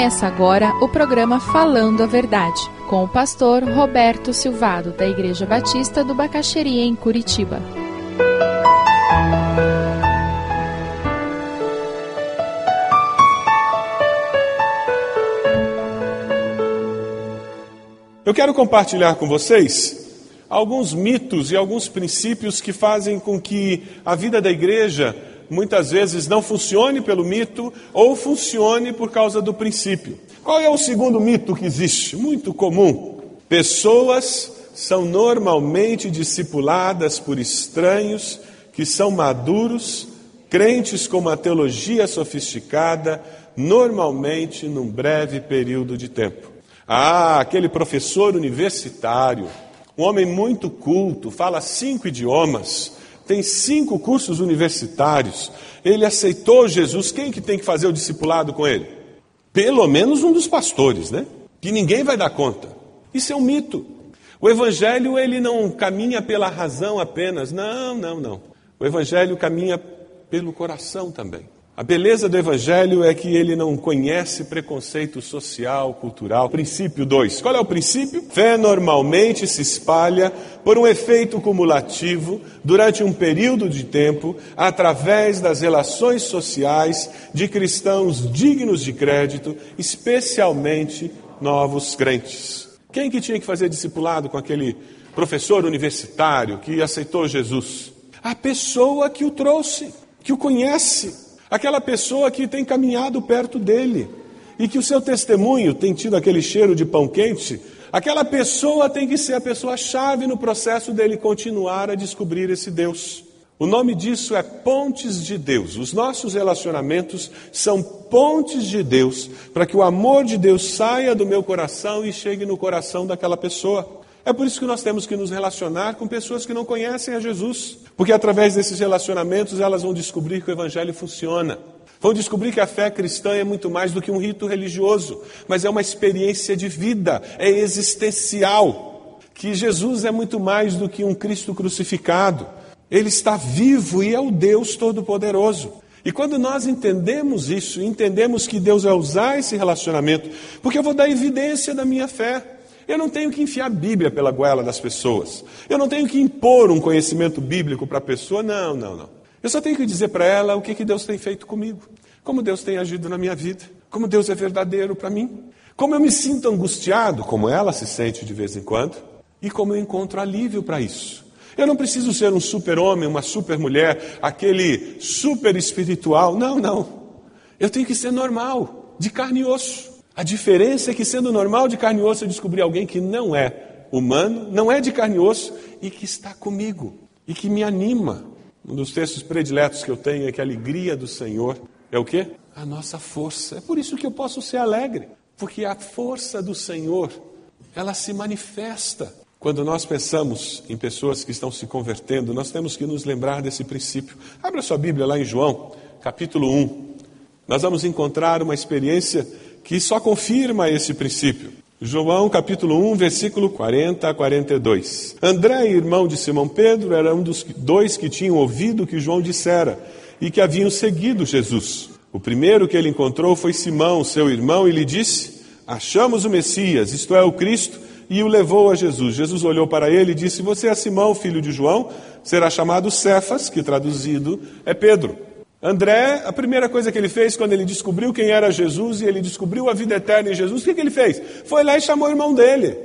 Começa agora o programa Falando a Verdade, com o pastor Roberto Silvado, da Igreja Batista do Bacaxeria, em Curitiba. Eu quero compartilhar com vocês alguns mitos e alguns princípios que fazem com que a vida da igreja muitas vezes não funcione pelo mito ou funcione por causa do princípio. Qual é o segundo mito que existe? Muito comum. Pessoas são normalmente discipuladas por estranhos que são maduros, crentes com uma teologia sofisticada, normalmente num breve período de tempo. Ah, aquele professor universitário, um homem muito culto, fala cinco idiomas, tem cinco cursos universitários, ele aceitou Jesus, quem que tem que fazer o discipulado com ele? Pelo menos um dos pastores, né? Que ninguém vai dar conta. Isso é um mito. O evangelho ele não caminha pela razão apenas, não, não, não. O evangelho caminha pelo coração também. A beleza do Evangelho é que ele não conhece preconceito social, cultural. Princípio 2. Qual é o princípio? Fé normalmente se espalha por um efeito cumulativo durante um período de tempo através das relações sociais de cristãos dignos de crédito, especialmente novos crentes. Quem que tinha que fazer discipulado com aquele professor universitário que aceitou Jesus? A pessoa que o trouxe, que o conhece aquela pessoa que tem caminhado perto dele e que o seu testemunho tem tido aquele cheiro de pão quente, aquela pessoa tem que ser a pessoa-chave no processo dele continuar a descobrir esse Deus. O nome disso é pontes de Deus. Os nossos relacionamentos são pontes de Deus para que o amor de Deus saia do meu coração e chegue no coração daquela pessoa. É por isso que nós temos que nos relacionar com pessoas que não conhecem a Jesus, porque através desses relacionamentos elas vão descobrir que o Evangelho funciona. Vão descobrir que a fé cristã é muito mais do que um rito religioso, mas é uma experiência de vida, é existencial. Que Jesus é muito mais do que um Cristo crucificado. Ele está vivo e é o Deus Todo-Poderoso. E quando nós entendemos isso, entendemos que Deus vai usar esse relacionamento, porque eu vou dar evidência da minha fé. Eu não tenho que enfiar a Bíblia pela goela das pessoas. Eu não tenho que impor um conhecimento bíblico para a pessoa. Não, não, não. Eu só tenho que dizer para ela o que, que Deus tem feito comigo. Como Deus tem agido na minha vida. Como Deus é verdadeiro para mim. Como eu me sinto angustiado, como ela se sente de vez em quando. E como eu encontro alívio para isso. Eu não preciso ser um super-homem, uma super-mulher, aquele super espiritual. Não, não. Eu tenho que ser normal, de carne e osso. A diferença é que, sendo normal de carne e osso, eu descobri alguém que não é humano, não é de carne e osso e que está comigo e que me anima. Um dos textos prediletos que eu tenho é que a alegria do Senhor é o quê? A nossa força. É por isso que eu posso ser alegre, porque a força do Senhor, ela se manifesta. Quando nós pensamos em pessoas que estão se convertendo, nós temos que nos lembrar desse princípio. Abra sua Bíblia lá em João, capítulo 1. Nós vamos encontrar uma experiência que só confirma esse princípio. João capítulo 1, versículo 40 a 42. André, irmão de Simão Pedro, era um dos dois que tinham ouvido o que João dissera e que haviam seguido Jesus. O primeiro que ele encontrou foi Simão, seu irmão, e lhe disse: Achamos o Messias, isto é, o Cristo, e o levou a Jesus. Jesus olhou para ele e disse: Você é Simão, filho de João, será chamado Cefas, que traduzido é Pedro. André, a primeira coisa que ele fez quando ele descobriu quem era Jesus e ele descobriu a vida eterna em Jesus, o que, que ele fez? Foi lá e chamou o irmão dele.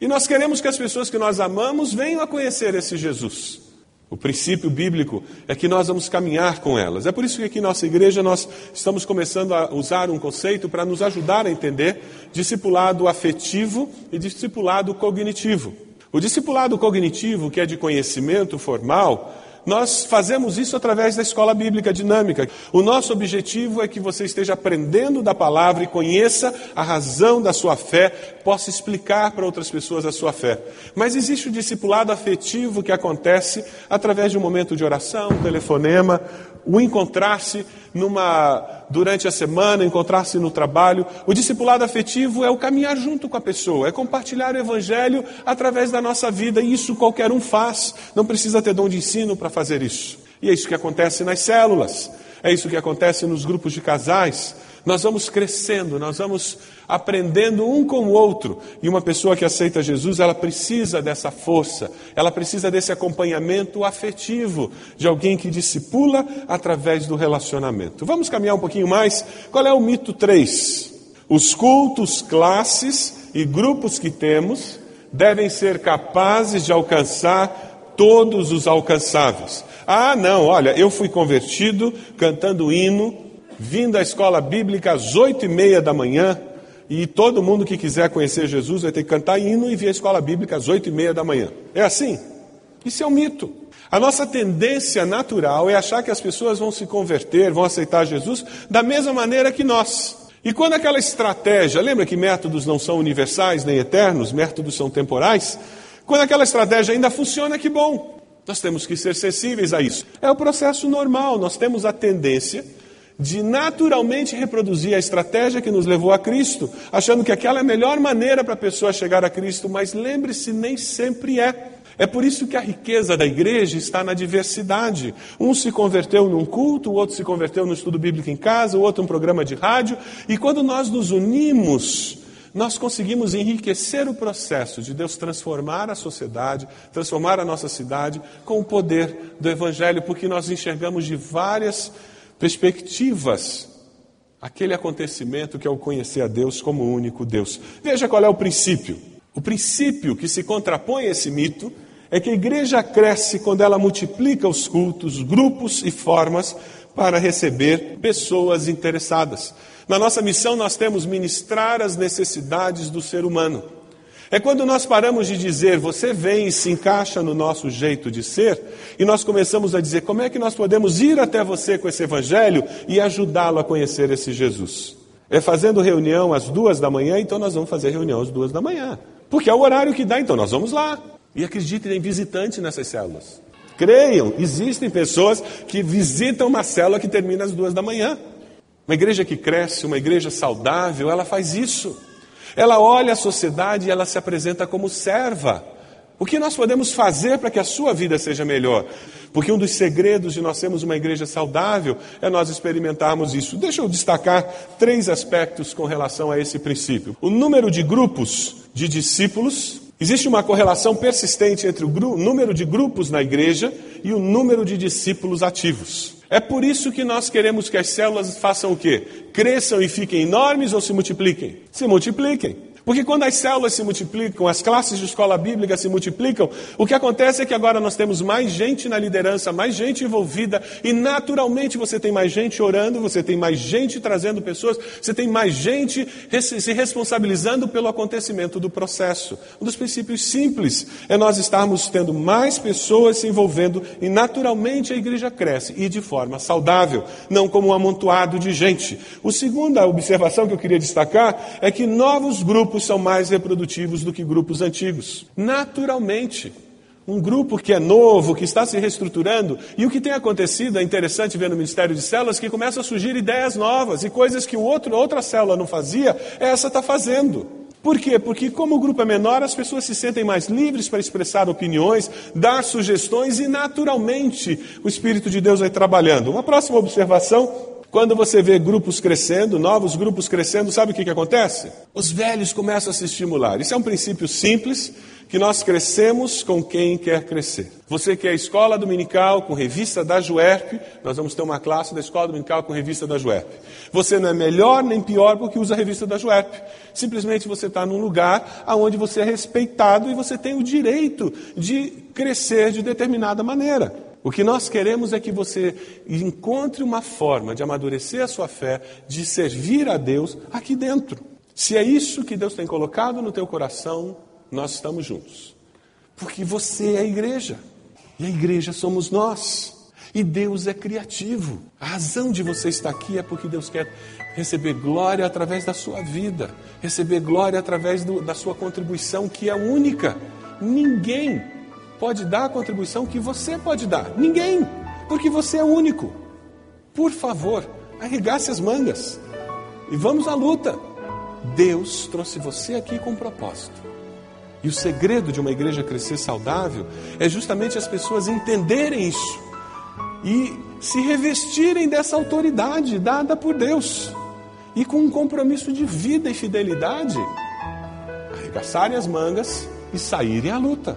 E nós queremos que as pessoas que nós amamos venham a conhecer esse Jesus. O princípio bíblico é que nós vamos caminhar com elas. É por isso que aqui na nossa igreja nós estamos começando a usar um conceito para nos ajudar a entender discipulado afetivo e discipulado cognitivo. O discipulado cognitivo, que é de conhecimento formal, nós fazemos isso através da escola bíblica dinâmica. O nosso objetivo é que você esteja aprendendo da palavra e conheça a razão da sua fé, possa explicar para outras pessoas a sua fé. Mas existe o discipulado afetivo que acontece através de um momento de oração, um telefonema, o encontrar-se numa durante a semana, encontrar-se no trabalho. O discipulado afetivo é o caminhar junto com a pessoa, é compartilhar o evangelho através da nossa vida, e isso qualquer um faz. Não precisa ter dom de ensino para fazer isso. E é isso que acontece nas células. É isso que acontece nos grupos de casais. Nós vamos crescendo, nós vamos aprendendo um com o outro. E uma pessoa que aceita Jesus, ela precisa dessa força, ela precisa desse acompanhamento afetivo de alguém que discipula através do relacionamento. Vamos caminhar um pouquinho mais. Qual é o mito 3? Os cultos, classes e grupos que temos devem ser capazes de alcançar todos os alcançáveis. Ah, não, olha, eu fui convertido cantando hino, vindo à escola bíblica às oito e meia da manhã, e todo mundo que quiser conhecer Jesus vai ter que cantar hino e vir à escola bíblica às oito e meia da manhã. É assim? Isso é um mito. A nossa tendência natural é achar que as pessoas vão se converter, vão aceitar Jesus da mesma maneira que nós. E quando aquela estratégia, lembra que métodos não são universais nem eternos, métodos são temporais? Quando aquela estratégia ainda funciona, que bom. Nós temos que ser sensíveis a isso. É o processo normal, nós temos a tendência de naturalmente reproduzir a estratégia que nos levou a Cristo, achando que aquela é a melhor maneira para a pessoa chegar a Cristo, mas lembre-se, nem sempre é. É por isso que a riqueza da igreja está na diversidade. Um se converteu num culto, o outro se converteu no estudo bíblico em casa, o outro um programa de rádio, e quando nós nos unimos, nós conseguimos enriquecer o processo de Deus transformar a sociedade, transformar a nossa cidade com o poder do Evangelho, porque nós enxergamos de várias perspectivas aquele acontecimento que é o conhecer a Deus como único Deus. Veja qual é o princípio. O princípio que se contrapõe a esse mito é que a igreja cresce quando ela multiplica os cultos, grupos e formas para receber pessoas interessadas. Na nossa missão, nós temos ministrar as necessidades do ser humano. É quando nós paramos de dizer, você vem e se encaixa no nosso jeito de ser, e nós começamos a dizer, como é que nós podemos ir até você com esse evangelho e ajudá-lo a conhecer esse Jesus? É fazendo reunião às duas da manhã, então nós vamos fazer reunião às duas da manhã. Porque é o horário que dá, então nós vamos lá. E acreditem, tem visitante nessas células. Creiam, existem pessoas que visitam uma célula que termina às duas da manhã. Uma igreja que cresce, uma igreja saudável, ela faz isso. Ela olha a sociedade e ela se apresenta como serva. O que nós podemos fazer para que a sua vida seja melhor? Porque um dos segredos de nós sermos uma igreja saudável é nós experimentarmos isso. Deixa eu destacar três aspectos com relação a esse princípio. O número de grupos de discípulos Existe uma correlação persistente entre o número de grupos na igreja e o número de discípulos ativos. É por isso que nós queremos que as células façam o quê? Cresçam e fiquem enormes ou se multipliquem? Se multipliquem. Porque quando as células se multiplicam, as classes de escola bíblica se multiplicam, o que acontece é que agora nós temos mais gente na liderança, mais gente envolvida, e naturalmente você tem mais gente orando, você tem mais gente trazendo pessoas, você tem mais gente se responsabilizando pelo acontecimento do processo. Um dos princípios simples é nós estarmos tendo mais pessoas se envolvendo e naturalmente a igreja cresce e de forma saudável, não como um amontoado de gente. O segunda observação que eu queria destacar é que novos grupos grupos são mais reprodutivos do que grupos antigos. Naturalmente. Um grupo que é novo, que está se reestruturando, e o que tem acontecido, é interessante ver no Ministério de Células, que começam a surgir ideias novas e coisas que o outro, outra célula não fazia, essa está fazendo. Por quê? Porque, como o grupo é menor, as pessoas se sentem mais livres para expressar opiniões, dar sugestões e, naturalmente, o Espírito de Deus vai trabalhando. Uma próxima observação quando você vê grupos crescendo, novos grupos crescendo, sabe o que, que acontece? Os velhos começam a se estimular. Isso é um princípio simples que nós crescemos com quem quer crescer. Você que é escola dominical com revista da Juerp, nós vamos ter uma classe da escola dominical com revista da Juerp. Você não é melhor nem pior porque usa a revista da Juerp. Simplesmente você está num lugar onde você é respeitado e você tem o direito de crescer de determinada maneira. O que nós queremos é que você encontre uma forma de amadurecer a sua fé, de servir a Deus aqui dentro. Se é isso que Deus tem colocado no teu coração, nós estamos juntos. Porque você é a igreja. E a igreja somos nós. E Deus é criativo. A razão de você estar aqui é porque Deus quer receber glória através da sua vida, receber glória através do, da sua contribuição, que é única. Ninguém pode dar a contribuição que você pode dar. Ninguém, porque você é único. Por favor, arregace as mangas e vamos à luta. Deus trouxe você aqui com um propósito. E o segredo de uma igreja crescer saudável é justamente as pessoas entenderem isso e se revestirem dessa autoridade dada por Deus. e com um compromisso de vida e fidelidade, arregaçarem as mangas e saírem à luta,